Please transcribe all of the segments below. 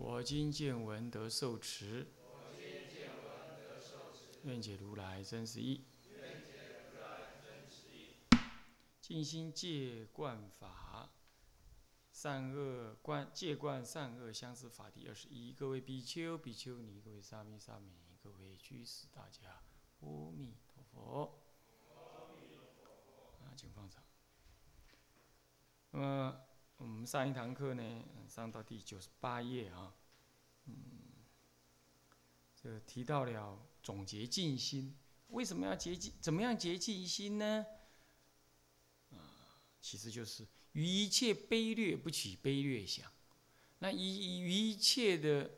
我今见闻得受持，愿解如来真实义。尽心戒观法，善恶观戒观善恶相思法第二十一。各位比丘、比丘尼，各位沙弥、沙弥尼，各位居士，大家阿弥陀佛。啊，请放长。那么我们上一堂课呢，上到第九十八页啊，嗯，这提到了总结静心，为什么要结静？怎么样结静心呢？啊其实就是于一切卑劣不起卑劣想，那一于一切的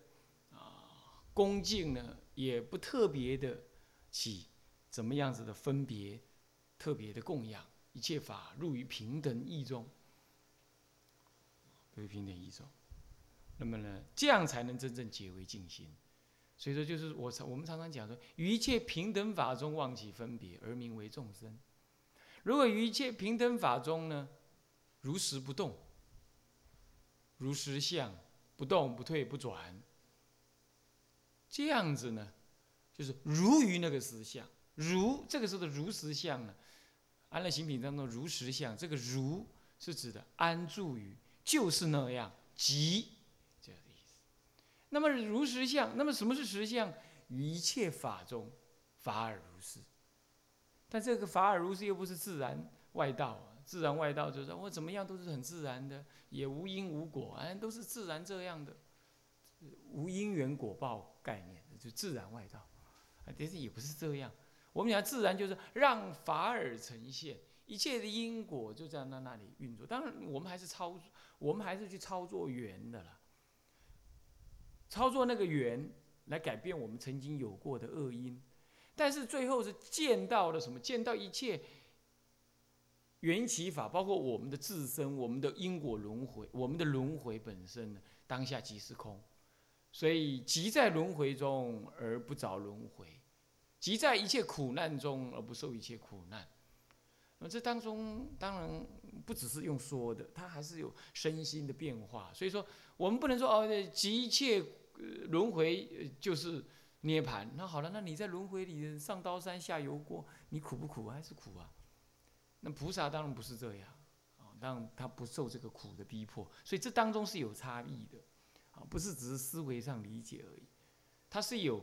啊恭敬呢，也不特别的起怎么样子的分别，特别的供养，一切法入于平等意中，为平等一种。那么呢，这样才能真正结为静心。所以说，就是我常我们常常讲说，于一切平等法中忘记分别，而名为众生。如果于一切平等法中呢，如实不动，如实相，不动不退不转，这样子呢，就是如于那个实相，如这个时候的如实相呢，安乐行品当中如实相，这个如是指的安住于就是那样，即这样的意思。那么如实相，那么什么是实相？于一切法中，法尔如是。但这个法尔如是又不是自然外道，自然外道就是我怎么样都是很自然的，也无因无果，哎，都是自然这样的，无因缘果报概念，就自然外道，啊，但是也不是这样。我们讲自然就是让法尔呈现，一切的因果就在那那里运作。当然，我们还是操，我们还是去操作缘的啦，操作那个缘来改变我们曾经有过的恶因。但是最后是见到了什么？见到一切缘起法，包括我们的自身、我们的因果轮回、我们的轮回本身呢？当下即是空，所以即在轮回中而不着轮回，即在一切苦难中而不受一切苦难。那这当中当然不只是用说的，它还是有身心的变化。所以说，我们不能说哦，即一切轮回就是。涅盘，那好了，那你在轮回里上刀山下油锅，你苦不苦？还是苦啊？那菩萨当然不是这样，啊，让他不受这个苦的逼迫，所以这当中是有差异的，啊，不是只是思维上理解而已，它是有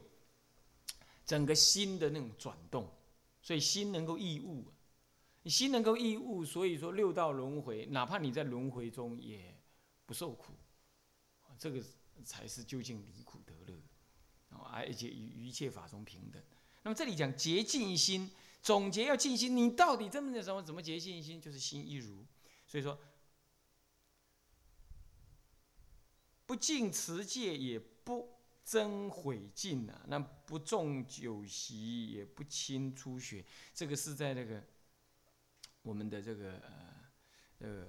整个心的那种转动，所以心能够异物，心能够易物，所以说六道轮回，哪怕你在轮回中也不受苦，这个才是究竟离苦得乐。啊，而且于一切法中平等。那么这里讲结净心，总结要静心，你到底真的什么？怎么结净心？就是心一如。所以说，不净持戒，也不增毁净啊。那不重酒席，也不轻出血。这个是在那个我们的这个呃呃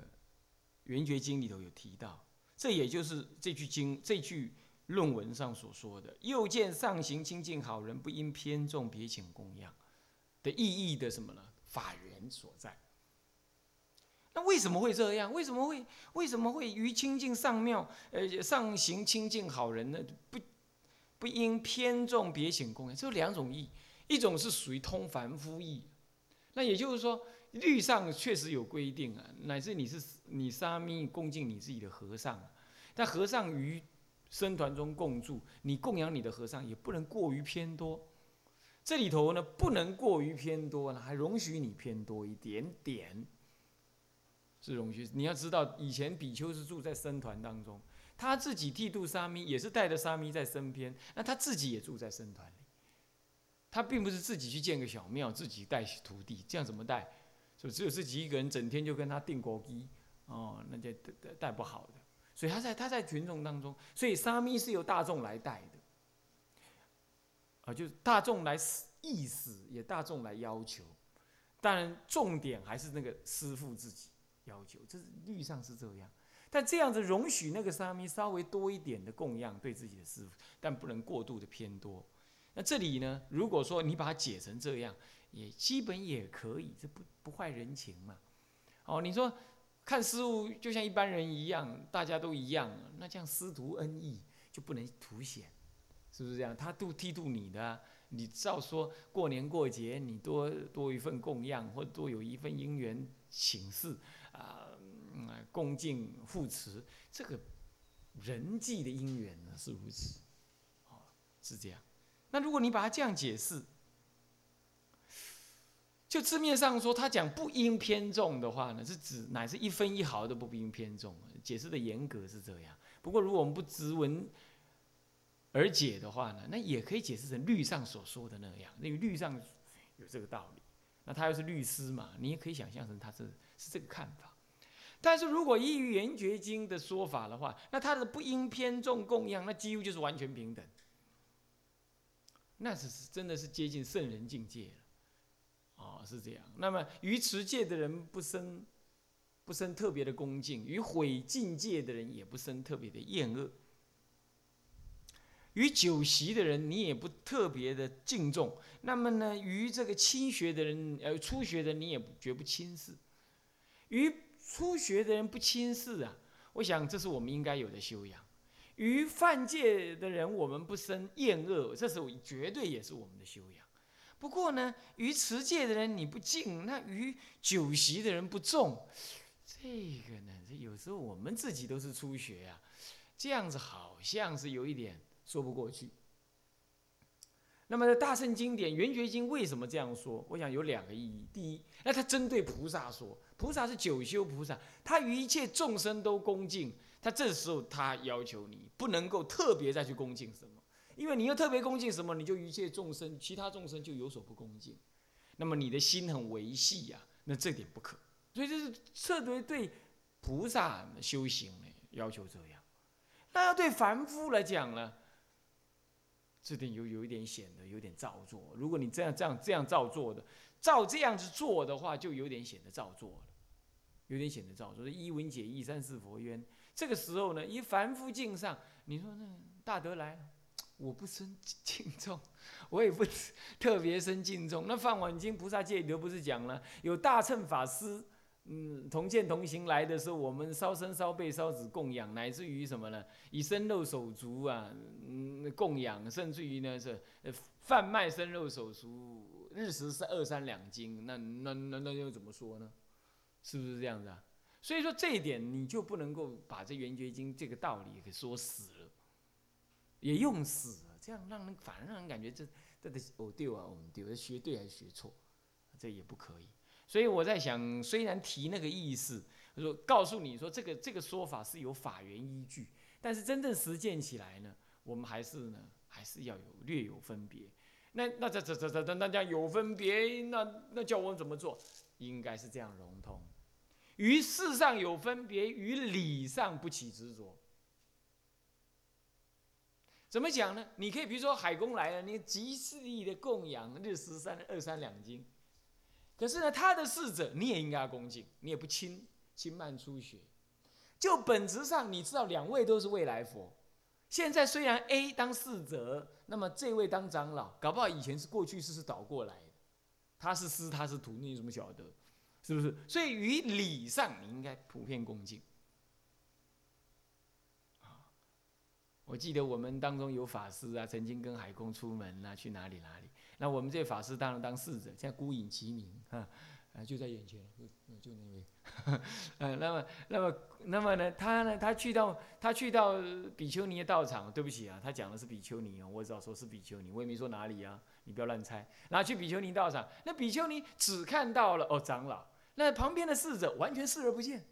圆觉经里头有提到。这也就是这句经这句。论文上所说的“又见上行清净好人，不应偏重别请供养”的意义的什么呢？法源所在。那为什么会这样？为什么会为什么会于清净上庙，呃，上行清净好人呢？不不应偏重别请供养，这两种意，一种是属于通凡夫意，那也就是说，律上确实有规定啊，乃至你是你沙弥恭敬你自己的和尚，但和尚于僧团中共住，你供养你的和尚也不能过于偏多。这里头呢，不能过于偏多呢，还容许你偏多一点点，是容许。你要知道，以前比丘是住在僧团当中，他自己剃度沙弥，也是带着沙弥在身边，那他自己也住在僧团里。他并不是自己去建个小庙，自己带徒弟，这样怎么带？就只有自己一个人，整天就跟他定国基，哦，那就带带不好的。所以他在他在群众当中，所以沙弥是由大众来带的，啊，就是大众来意思，也大众来要求，当然重点还是那个师傅自己要求，这是律上是这样。但这样子容许那个沙弥稍微多一点的供养对自己的师傅，但不能过度的偏多。那这里呢，如果说你把它解成这样，也基本也可以，这不不坏人情嘛。哦，你说看事物就像一般人一样，大家都一样，那这样师徒恩义就不能凸显，是不是这样？他度剃度你的，你照说过年过节你多多一份供养，或多有一份姻缘请示啊。恭敬护持，这个人际的因缘呢是如此，哦，是这样。那如果你把它这样解释，就字面上说，他讲不应偏重的话呢，是指乃是一分一毫都不应偏重。解释的严格是这样。不过如果我们不直文而解的话呢，那也可以解释成律上所说的那样，因为律上有这个道理。那他又是律师嘛，你也可以想象成他是是这个看法。但是如果依于圆觉经的说法的话，那他的不应偏重供养，那几乎就是完全平等。那是真的是接近圣人境界了，哦，是这样。那么于持戒的人不生不生特别的恭敬，于毁境界的人也不生特别的厌恶，于酒席的人你也不特别的敬重。那么呢，于这个亲学的人呃初学的人你也绝不轻视，于。初学的人不轻视啊，我想这是我们应该有的修养。于犯戒的人，我们不生厌恶，这是绝对也是我们的修养。不过呢，于持戒的人你不敬，那于酒席的人不重，这个呢，这有时候我们自己都是初学啊，这样子好像是有一点说不过去。那么大圣经典《圆觉经》为什么这样说？我想有两个意义。第一，那他针对菩萨说，菩萨是九修菩萨，他与一切众生都恭敬，他这时候他要求你不能够特别再去恭敬什么，因为你又特别恭敬什么，你就一切众生，其他众生就有所不恭敬，那么你的心很维系呀，那这点不可。所以这是彻对对菩萨修行呢要求这样，那要对凡夫来讲呢？这点有有一点显得有点造作。如果你这样这样这样造作的，照这样子做的话，就有点显得造作了，有点显得造作。一文解义，三世佛冤。这个时候呢，以凡夫境上，你说那大德来，我不生敬重，我也不特别生敬重。那《梵网经》菩萨戒里头不是讲了，有大乘法师。嗯，同见同行来的时候，我们烧身烧背烧纸供养，乃至于什么呢？以身肉手足啊，嗯，供养，甚至于呢是贩卖生肉手足，日食是二三两斤，那那那那又怎么说呢？是不是这样子啊？所以说这一点你就不能够把这圆觉经这个道理给说死了，也用死了，这样让人反而让人感觉这这的哦对啊，我们对，学对还是学错，这也不可以。所以我在想，虽然提那个意思，说告诉你说这个这个说法是有法源依据，但是真正实践起来呢，我们还是呢还是要有略有分别。那那这这这这那这样有分别，那那叫我们怎么做？应该是这样融通，于事上有分别，于理上不起执着。怎么讲呢？你可以比如说海公来了，你极肆意的供养日食三二三两斤。可是呢，他的侍者你也应该恭敬，你也不轻轻慢出学。就本质上，你知道两位都是未来佛。现在虽然 A 当侍者，那么这位当长老，搞不好以前是过去式是倒过来的。他是师，他是徒，你怎么晓得？是不是？所以于礼上，你应该普遍恭敬。我记得我们当中有法师啊，曾经跟海公出门啊，去哪里哪里。那我们这法师当然当侍者，现在孤影其名啊，啊就在眼前，就那位，呃，那么那么那么呢，他呢，他去到他去到比丘尼的道场，对不起啊，他讲的是比丘尼哦，我只要说是比丘尼，我也没说哪里啊，你不要乱猜。然后去比丘尼道场，那比丘尼只看到了哦长老，那旁边的侍者完全视而不见。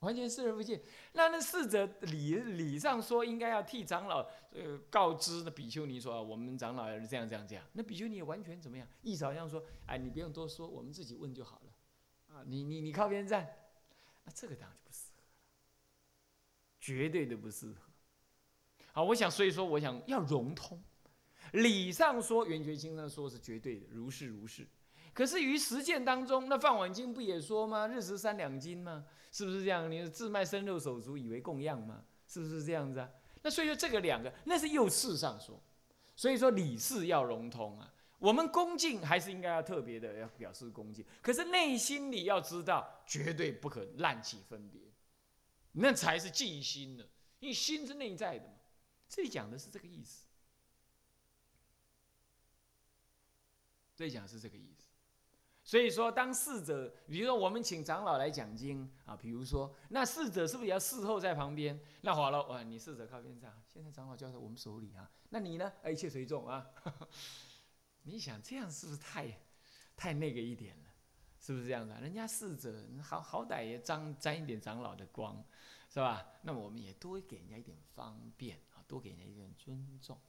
完全视而不见。那那侍者礼礼上说应该要替长老呃告知的比丘尼说啊，我们长老要是这样这样这样。那比丘尼也完全怎么样？意思好像说，哎，你不用多说，我们自己问就好了。啊，你你你靠边站。那这个当然就不适合了。绝对的不适合。好，我想所以说，我想要融通。理上说，圆觉经上说是绝对的，如是如是。可是于实践当中，那《放碗经》不也说吗？日食三两金吗？是不是这样？你自卖身肉手足，以为供养吗？是不是这样子啊？那所以说这个两个，那是又事上说。所以说理事要融通啊。我们恭敬还是应该要特别的要表示恭敬，可是内心里要知道，绝对不可滥起分别，那才是静心呢。因为心是内在的嘛。这里讲的是这个意思。这里讲是这个意思。所以说，当侍者，比如说我们请长老来讲经啊，比如说，那侍者是不是也要侍候在旁边？那好了，哇，你侍者靠边站，现在长老交在我们手里啊，那你呢？一切随众啊。你想这样是不是太，太那个一点了？是不是这样的？人家侍者好好歹也沾沾一点长老的光，是吧？那我们也多给人家一点方便啊，多给人家一点尊重。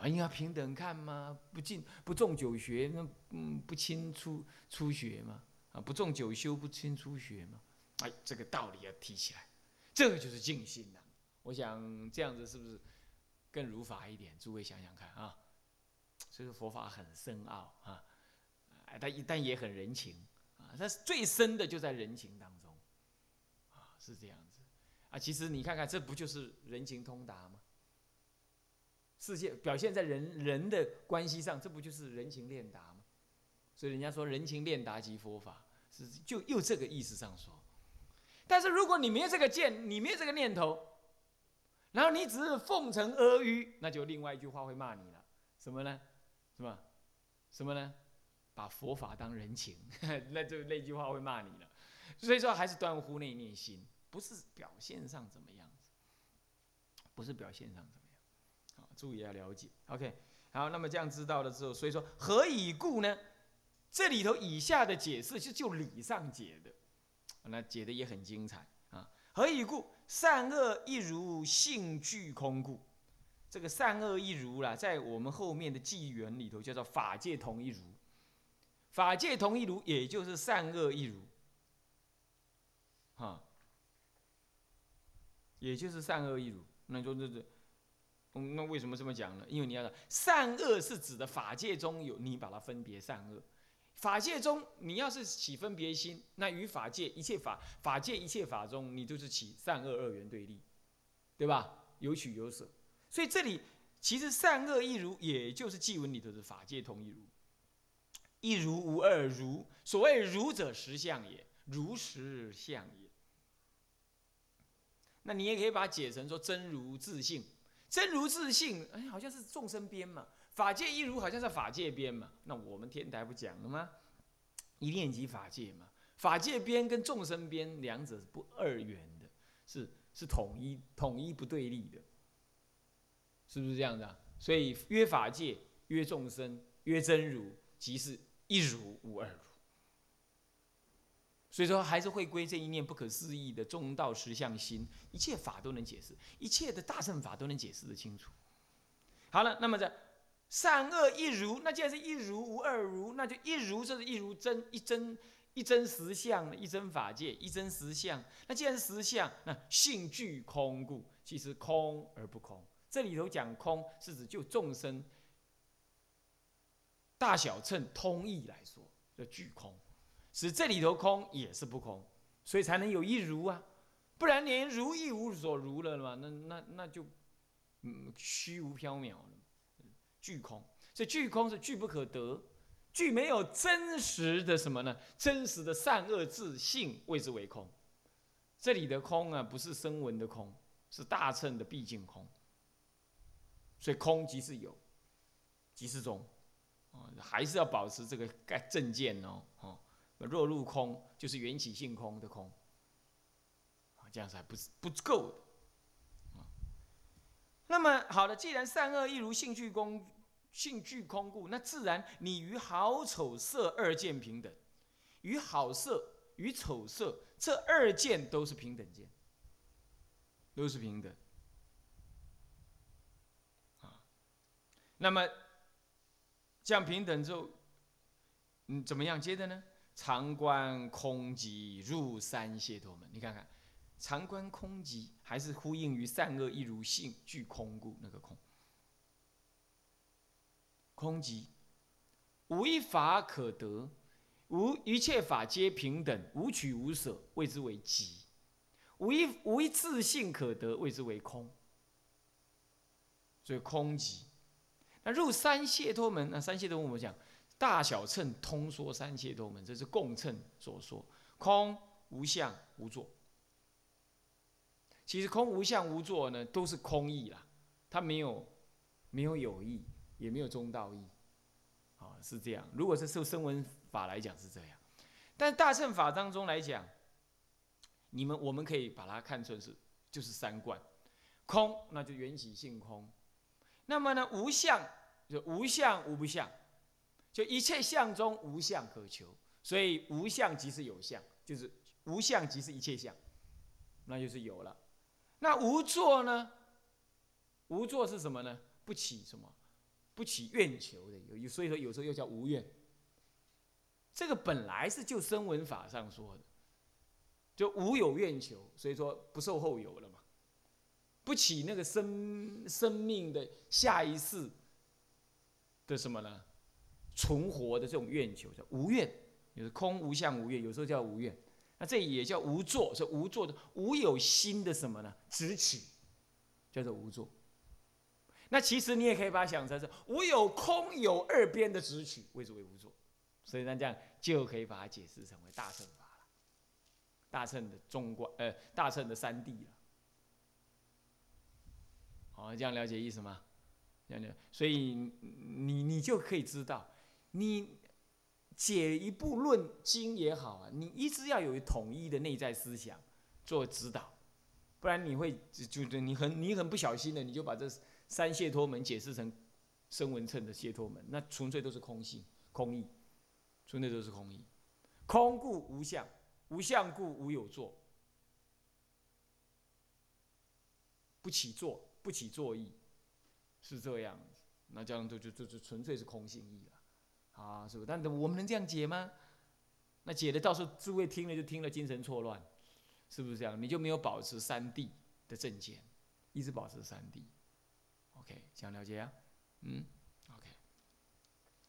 啊，应该平等看吗？不进不重九学，那嗯不轻初初学嘛？啊，不重九修，不轻初学嘛？哎，这个道理要提起来，这个就是静心呐。我想这样子是不是更如法一点？诸位想想看啊。所以说佛法很深奥啊，哎，但一但也很人情啊，它最深的就在人情当中，啊，是这样子啊。其实你看看，这不就是人情通达吗？世界表现在人人的关系上，这不就是人情练达吗？所以人家说人情练达即佛法，是就又这个意思上说。但是如果你没有这个见，你没有这个念头，然后你只是奉承阿谀，那就另外一句话会骂你了，什么呢？什么？什么呢？把佛法当人情，那就那句话会骂你了。所以说还是断乎内念心，不是表现上怎么样子，不是表现上怎么。注意要了解，OK，好，那么这样知道了之后，所以说何以故呢？这里头以下的解释是就理上解的，那解的也很精彩啊。何以故？善恶一如，性具空故。这个善恶一如啦，在我们后面的纪元里头叫做法界同一如。法界同一如，也就是善恶一如，哈，也就是善恶一如。那就这这。那为什么这么讲呢？因为你要善恶是指的法界中有你把它分别善恶，法界中你要是起分别心，那与法界一切法法界一切法中，你就是起善恶二元对立，对吧？有取有舍，所以这里其实善恶一如，也就是记文里头的法界同一如，一如无二如，所谓如者实相也，如实相也。那你也可以把它解成说真如自性。真如自性，哎，好像是众生边嘛；法界一如，好像是法界边嘛。那我们天台不讲了吗？一念即法界嘛。法界边跟众生边两者是不二元的，是是统一统一不对立的，是不是这样的？所以约法界、约众生、约真如，即是一如无二如。所以说，还是会归这一念不可思议的中道实相心，一切法都能解释，一切的大乘法都能解释的清楚。好了，那么这善恶一如，那既然是一如无二如，那就一如这是一如真一真一真实相，一真法界一真实相。那既然是实相，那性具空故，其实空而不空。这里头讲空，是指就众生大小乘通义来说，叫具空。使这里头空也是不空，所以才能有一如啊，不然连如亦无所如了嘛，那那那就嗯虚无缥缈了，具空。这具空是具不可得，巨没有真实的什么呢？真实的善恶自性谓之为空。这里的空啊，不是声闻的空，是大乘的毕竟空。所以空即是有，即是中，啊，还是要保持这个概正见哦，哦。若入空，就是缘起性空的空，啊，这样子还不不够的，啊。那么好的，既然善恶一如，性具空，性具空故，那自然你与好丑色二见平等，与好色与丑色这二见都是平等见，都是平等，啊。那么这样平等之后，嗯，怎么样接着呢？常观空寂入三解脱门，你看看，常观空寂，还是呼应于善恶一如性具空故那个空。空寂，无一法可得，无一切法皆平等，无取无舍，谓之为寂；无一无一自性可得，谓之为空。所以空寂。那入三解脱门，那三解脱门我们讲大小乘通说三解脱门，这是共称所说，空无相无作。其实空无相无作呢，都是空义啦，它没有没有有义。也没有中道义，啊，是这样。如果是受声闻法来讲是这样，但大乘法当中来讲，你们我们可以把它看成是就是三观，空那就缘起性空，那么呢无相就无相无不相，就一切相中无相可求，所以无相即是有相，就是无相即是一切相，那就是有了。那无作呢？无作是什么呢？不起什么？不起愿求的，有所以说有时候又叫无愿。这个本来是就声闻法上说的，就无有愿求，所以说不受后有了嘛，不起那个生生命的下一世的什么呢？存活的这种愿求叫无愿，就是空无相无愿，有时候叫无愿。那这也叫无作，是无作的无有心的什么呢？执取，叫做无作。那其实你也可以把它想成是无有空有二边的执取，谓之为无作，所以那这样就可以把它解释成为大乘法了，大乘的中观，呃，大乘的三谛了。好，这样了解意思吗？这样，所以你你就可以知道，你解一部论经也好啊，你一直要有统一的内在思想做指导，不然你会就就你很你很不小心的你就把这。三解脱门解释成声闻乘的解脱门，那纯粹都是空性、空意，纯粹都是空意。空故无相，无相故无有作，不起作，不起作意，是这样。那这样就就就就纯粹是空性意了，啊，是不？但我们能这样解吗？那解的到时候诸位听了就听了精神错乱，是不是这样？你就没有保持三谛的正见，一直保持三谛。OK，这样了解啊，嗯，OK，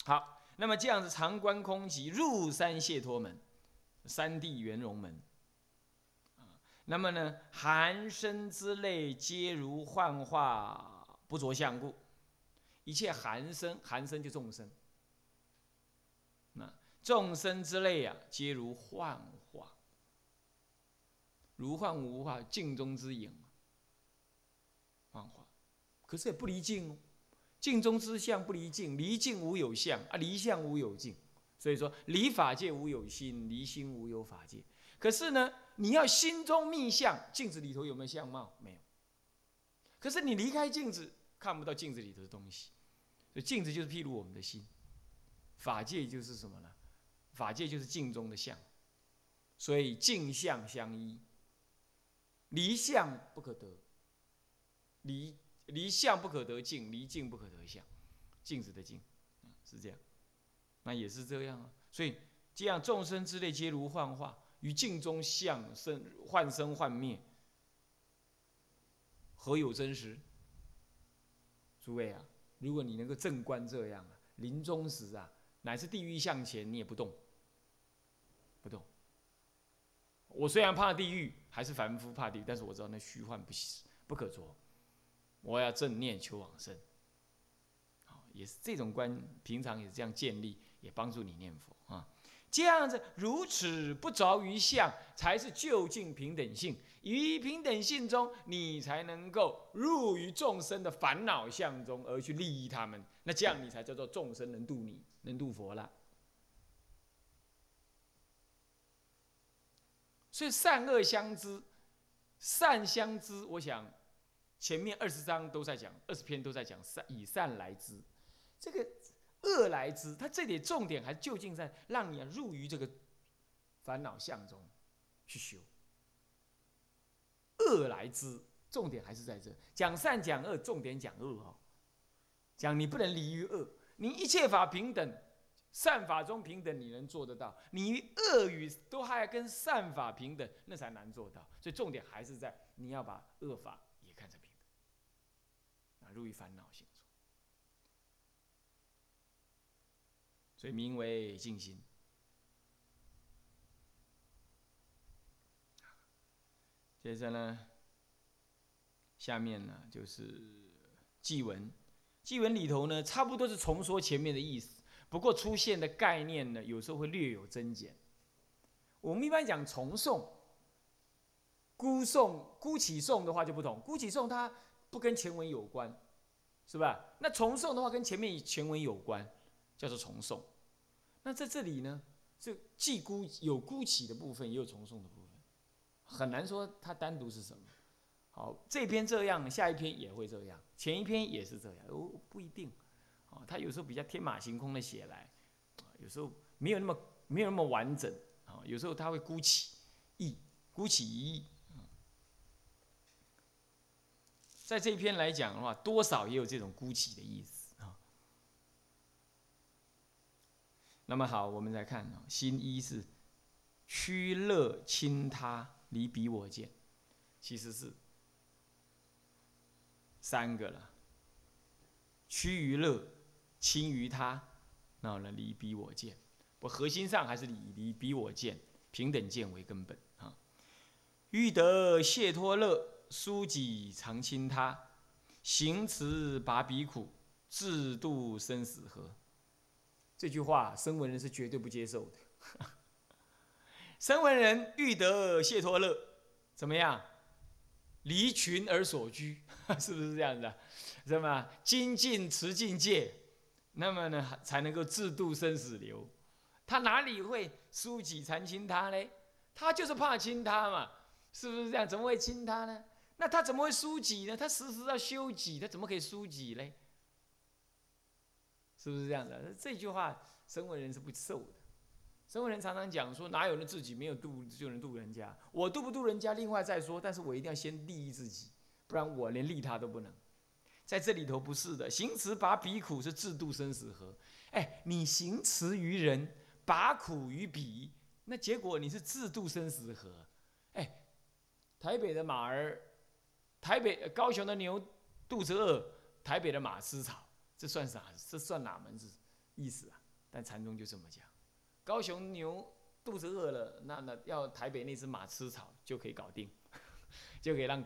好，那么这样子常观空寂入三解脱门，三谛圆融门，那么呢，寒生之类皆如幻化不着相故，一切寒生，寒生就众生，众生之类啊，皆如幻化，如幻无化，镜中之影，幻化。可是也不离境哦，境中之相不离境，离境无有相啊，离相无有境，所以说离法界无有心，离心无有法界。可是呢，你要心中密相，镜子里头有没有相貌？没有。可是你离开镜子，看不到镜子里头的东西。所以镜子就是譬如我们的心，法界就是什么呢？法界就是镜中的相，所以镜相相依，离相不可得，离。离相不可得镜，离镜不可得相，镜子的镜，是这样，那也是这样啊。所以这样众生之类皆如幻化，于镜中相生幻生幻灭，何有真实？诸位啊，如果你能够正观这样啊，临终时啊，乃是地狱向前，你也不动，不动。我虽然怕地狱，还是凡夫怕地狱，但是我知道那虚幻不不可着。我要正念求往生，好，也是这种观，平常也是这样建立，也帮助你念佛啊。这样子如此不着于相，才是究竟平等性。于平等性中，你才能够入于众生的烦恼相中，而去利益他们。那这样你才叫做众生能度你，能度佛了。所以善恶相知，善相知，我想。前面二十章都在讲，二十篇都在讲善，以善来之，这个恶来之，它这里重点还究竟在让你入于这个烦恼相中去修。恶来之，重点还是在这，讲善讲恶，重点讲恶哈，讲你不能离于恶，你一切法平等，善法中平等，你能做得到？你恶语都还跟善法平等，那才难做到。所以重点还是在你要把恶法也看成平等，啊，入于烦恼心中。所以名为静心。接着呢，下面呢就是祭文，祭文里头呢，差不多是重说前面的意思。不过出现的概念呢，有时候会略有增减。我们一般讲重诵、孤诵、孤起诵的话就不同。孤起诵它不跟前文有关，是吧？那重诵的话跟前面前文有关，叫做重诵。那在这里呢，这既孤有孤起的部分，也有重诵的部分，很难说它单独是什么。好，这篇这样，下一篇也会这样，前一篇也是这样，哦，不一定。他有时候比较天马行空的写来，有时候没有那么没有那么完整啊。有时候他会孤起意，孤起一意。在这一篇来讲的话，多少也有这种孤起的意思啊。那么好，我们再看啊，心一是趋乐亲他，离彼我见，其实是三个了，趋于乐。轻于他，那呢？离彼我见，我核心上还是以离彼我见、平等见为根本啊。欲得解脱乐，书己常亲他，行持拔彼苦，自度生死河。这句话，声闻人是绝对不接受的。声闻人欲得解脱乐，怎么样？离群而所居，是不是这样子？是吗？精进持境界。那么呢，才能够自度生死流。他哪里会疏己残亲他呢？他就是怕亲他嘛，是不是这样？怎么会亲他呢？那他怎么会疏己呢？他时时要修己，他怎么可以疏己呢？是不是这样的？这句话，生为人是不受的。生为人常常讲说，哪有人自己没有度就能度人家？我度不度人家，另外再说。但是我一定要先利益自己，不然我连利他都不能。在这里头不是的，行持拔彼苦是自度生死河。哎，你行持于人，拔苦于彼，那结果你是自度生死河。哎，台北的马儿，台北高雄的牛肚子饿，台北的马吃草，这算啥？这算哪门子意思啊？但禅宗就这么讲，高雄牛肚子饿了，那那要台北那只马吃草就可以搞定，就可以让。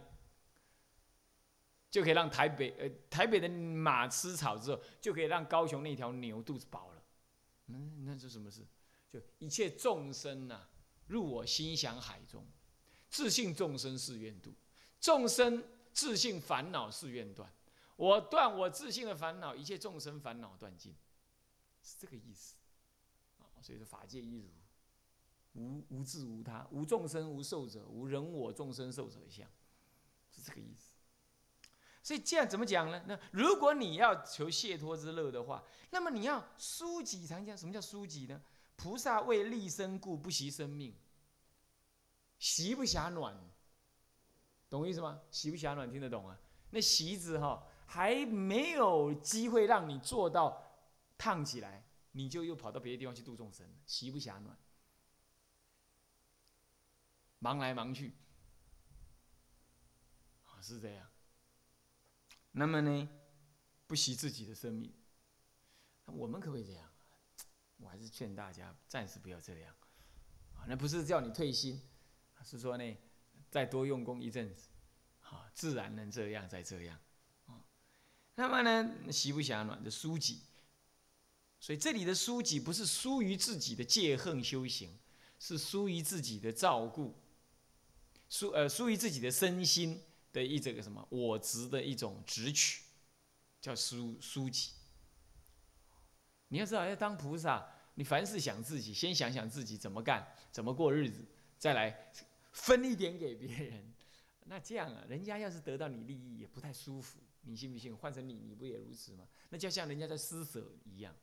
就可以让台北呃台北的马吃草之后，就可以让高雄那条牛肚子饱了。嗯，那是什么事？就一切众生呐，入我心想海中，自信众生是愿度，众生自信烦恼是愿断。我断我自信的烦恼，一切众生烦恼断尽，是这个意思。啊，所以说法界一如，无无自无他，无众生无寿者，无人我众生寿者相，是这个意思。所以这样怎么讲呢？那如果你要求解脱之乐的话，那么你要疏己常讲。什么叫疏己呢？菩萨为利生故，不惜生命。习不暇暖，懂意思吗？习不暇暖听得懂啊？那习字哈还没有机会让你做到烫起来，你就又跑到别的地方去度众生，习不暇暖，忙来忙去，是这样。那么呢，不惜自己的生命，我们可不可以这样？我还是劝大家暂时不要这样。那不是叫你退心，是说呢，再多用功一阵子，好，自然能这样再这样。那么呢，习不暇暖的书籍，所以这里的书籍不是疏于自己的戒恨修行，是疏于自己的照顾，疏呃疏于自己的身心。的一这个什么我执的一种执取，叫书书籍。你要知道，要当菩萨，你凡事想自己，先想想自己怎么干，怎么过日子，再来分一点给别人。那这样啊，人家要是得到你利益，也不太舒服。你信不信？换成你，你不也如此吗？那就像人家在施舍一样。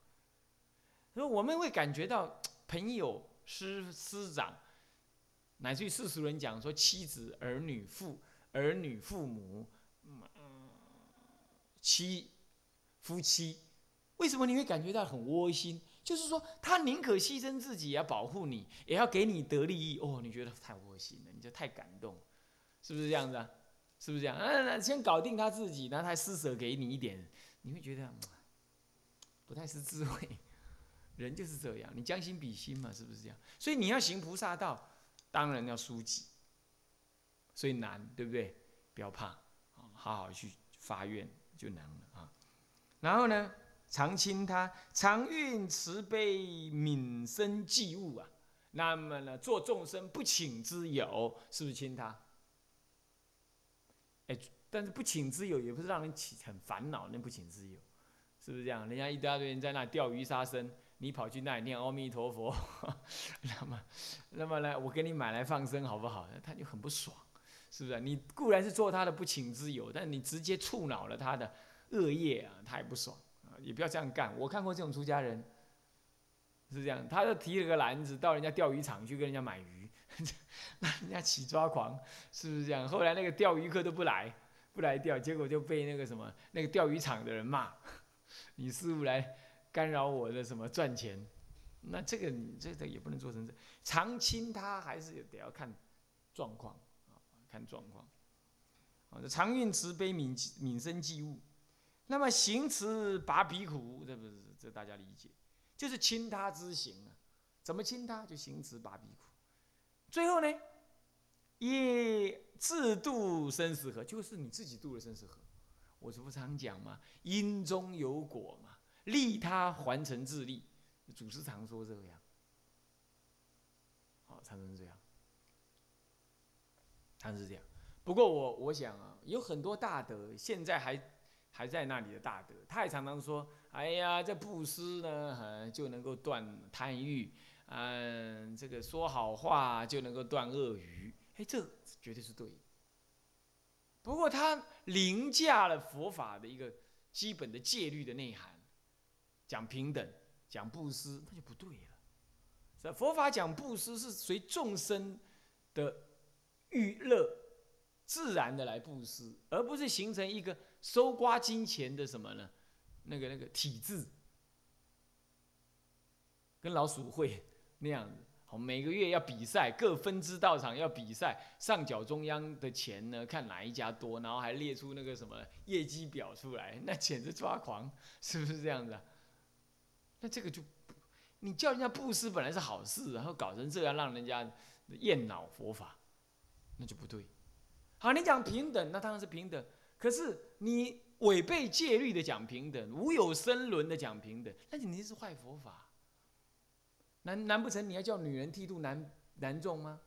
所以我们会感觉到朋友、师师长，乃至于世俗人讲说妻子、儿女、父。儿女、父母、妻、夫妻，为什么你会感觉到很窝心？就是说他宁可牺牲自己，也要保护你，也要给你得利益。哦，你觉得太窝心了，你就太感动，是不是这样子啊？是不是这样？啊，先搞定他自己，然后他施舍给你一点，你会觉得不太是智慧。人就是这样，你将心比心嘛，是不是这样？所以你要行菩萨道，当然要疏己，所以难，对不对？不要怕，好好去发愿就难了啊。然后呢，常亲他，常运慈悲悯生济物啊。那么呢，做众生不请之友，是不是亲他？哎，但是不请之友也不是让人起很烦恼，那不请之友，是不是这样？人家一大堆人在那钓鱼杀生。你跑去那里念阿弥陀佛，那么，那么呢？我给你买来放生好不好？他就很不爽，是不是？你固然是做他的不请之友，但你直接触恼了他的恶业啊，他也不爽啊！也不要这样干。我看过这种出家人是这样，他就提了个篮子到人家钓鱼场去跟人家买鱼，那人家起抓狂，是不是这样？后来那个钓鱼客都不来，不来钓，结果就被那个什么那个钓鱼场的人骂，你师傅来。干扰我的什么赚钱？那这个你这个也不能做成这常青他还是得要看状况，看状况。啊，这常运慈悲悯悯生济物，那么行慈拔彼苦，这不是这大家理解，就是亲他之行啊。怎么亲他？就行慈拔彼苦。最后呢，也自度生死河，就是你自己度了生死河。我这不常讲嘛，因中有果嘛。利他还成自利，祖师常说这样，好，常成这样，是这样。不过我我想啊，有很多大德现在还还在那里的大德，他也常常说：“哎呀，这布施呢，就能够断贪欲，嗯，这个说好话就能够断恶语。”哎，这绝对是对。不过他凌驾了佛法的一个基本的戒律的内涵。讲平等，讲布施，那就不对了。是佛法讲布施是随众生的欲乐自然的来布施，而不是形成一个收刮金钱的什么呢？那个那个体制，跟老鼠会 那样子。好，每个月要比赛，各分支道场要比赛，上缴中央的钱呢，看哪一家多，然后还列出那个什么业绩表出来，那简直抓狂，是不是这样子？啊那这个就，你叫人家布施本来是好事，然后搞成这样，让人家厌恼佛法，那就不对。好，你讲平等，那当然是平等。可是你违背戒律的讲平等，无有生伦的讲平等，那你是坏佛法。难难不成你要叫女人剃度男男众吗？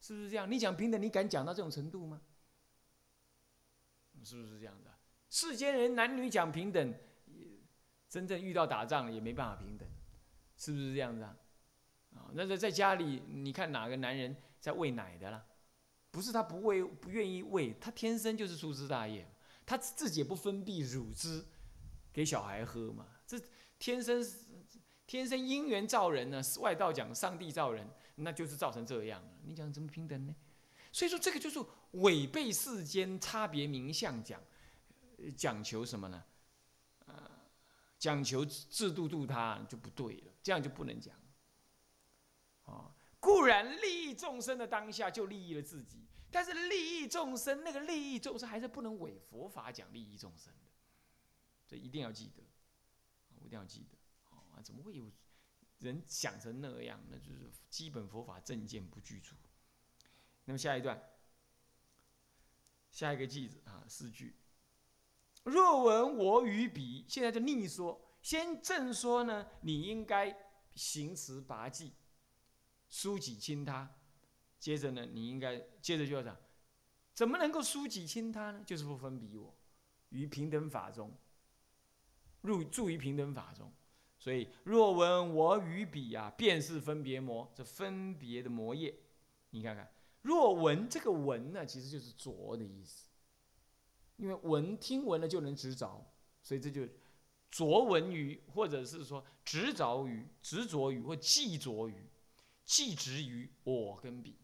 是不是这样？你讲平等，你敢讲到这种程度吗？是不是这样的？世间人男女讲平等。真正遇到打仗也没办法平等，是不是这样子啊？啊，那在在家里，你看哪个男人在喂奶的啦？不是他不喂，不愿意喂，他天生就是粗枝大叶，他自己也不分泌乳汁给小孩喝嘛。这天生天生因缘造人呢，外道讲上帝造人，那就是造成这样了。你讲怎么平等呢？所以说这个就是违背世间差别名相讲，讲求什么呢？讲求制度度他就不对了，这样就不能讲。啊，固然利益众生的当下就利益了自己，但是利益众生那个利益众生还是不能违佛法讲利益众生的，这一定要记得，我一定要记得。啊，怎么会有人想成那样？那就是基本佛法正见不具足。那么下一段，下一个句子啊，四句。若闻我与彼，现在就逆说。先正说呢，你应该行持拔济，疏己亲他。接着呢，你应该接着就要讲，怎么能够疏己亲他呢？就是不分彼我，于平等法中，入住于平等法中。所以，若闻我与彼啊，便是分别魔，这分别的魔业。你看看，若闻这个闻呢，其实就是着的意思。因为闻听闻了就能执着，所以这就着闻于，或者是说执着于、执着于或记着于、记执于我跟彼。